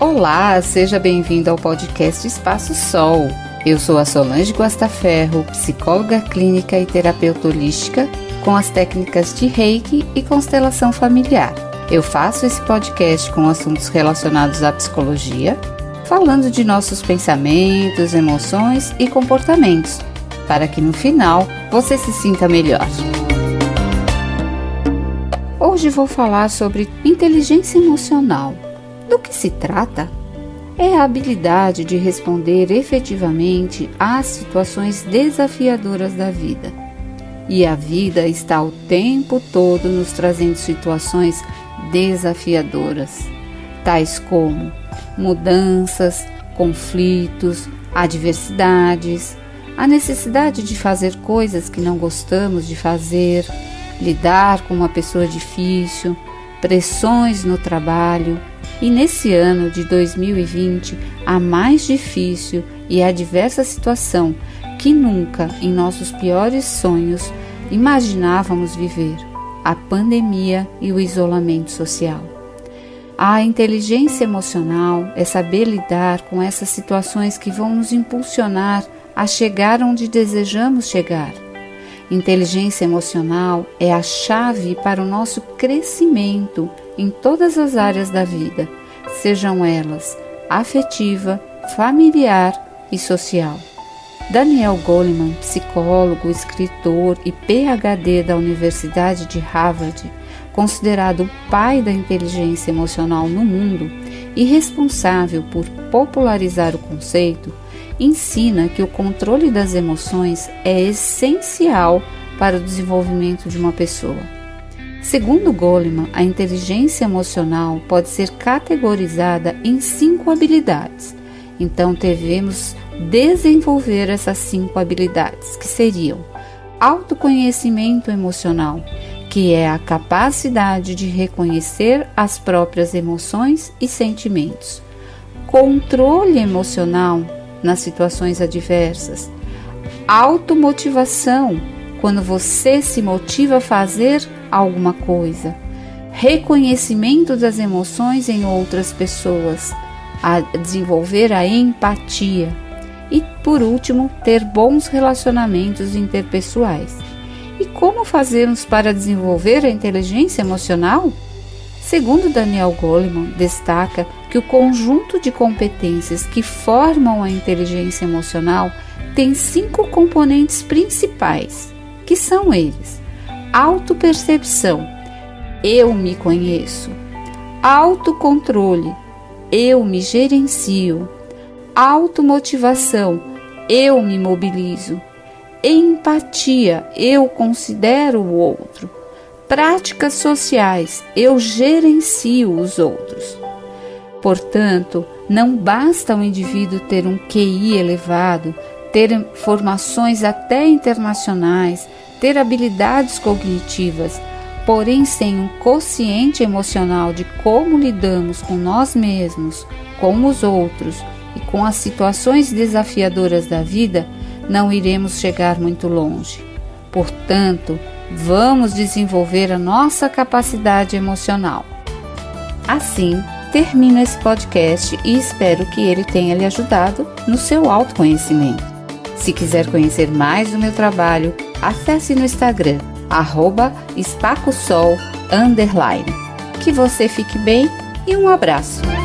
Olá, seja bem-vindo ao podcast Espaço Sol. Eu sou a Solange Guastaferro, psicóloga clínica e terapeuta holística com as técnicas de Reiki e constelação familiar. Eu faço esse podcast com assuntos relacionados à psicologia, falando de nossos pensamentos, emoções e comportamentos, para que no final você se sinta melhor. Hoje vou falar sobre inteligência emocional. Do que se trata? É a habilidade de responder efetivamente às situações desafiadoras da vida. E a vida está o tempo todo nos trazendo situações desafiadoras, tais como mudanças, conflitos, adversidades, a necessidade de fazer coisas que não gostamos de fazer, lidar com uma pessoa difícil, pressões no trabalho. E nesse ano de 2020, a mais difícil e adversa situação que nunca em nossos piores sonhos imaginávamos viver: a pandemia e o isolamento social. A inteligência emocional é saber lidar com essas situações que vão nos impulsionar a chegar onde desejamos chegar. Inteligência emocional é a chave para o nosso crescimento em todas as áreas da vida, sejam elas afetiva, familiar e social. Daniel Goleman, psicólogo, escritor e PhD da Universidade de Harvard, considerado o pai da inteligência emocional no mundo e responsável por popularizar o conceito, ensina que o controle das emoções é essencial para o desenvolvimento de uma pessoa. Segundo Goleman, a inteligência emocional pode ser categorizada em cinco habilidades. Então, devemos desenvolver essas cinco habilidades, que seriam autoconhecimento emocional, que é a capacidade de reconhecer as próprias emoções e sentimentos. Controle emocional nas situações adversas. Automotivação, quando você se motiva a fazer alguma coisa. Reconhecimento das emoções em outras pessoas, a desenvolver a empatia. E, por último, ter bons relacionamentos interpessoais. E como fazemos para desenvolver a inteligência emocional? Segundo Daniel Goleman, destaca que o conjunto de competências que formam a inteligência emocional tem cinco componentes principais, que são eles: autopercepção, eu me conheço, autocontrole, eu me gerencio, automotivação, eu me mobilizo, Empatia, eu considero o outro. Práticas sociais, eu gerencio os outros. Portanto, não basta o indivíduo ter um QI elevado, ter formações até internacionais, ter habilidades cognitivas, porém sem um consciente emocional de como lidamos com nós mesmos, com os outros e com as situações desafiadoras da vida, não iremos chegar muito longe. Portanto, vamos desenvolver a nossa capacidade emocional. Assim, termino esse podcast e espero que ele tenha lhe ajudado no seu autoconhecimento. Se quiser conhecer mais do meu trabalho, acesse no Instagram, arroba espacosol, Que você fique bem e um abraço!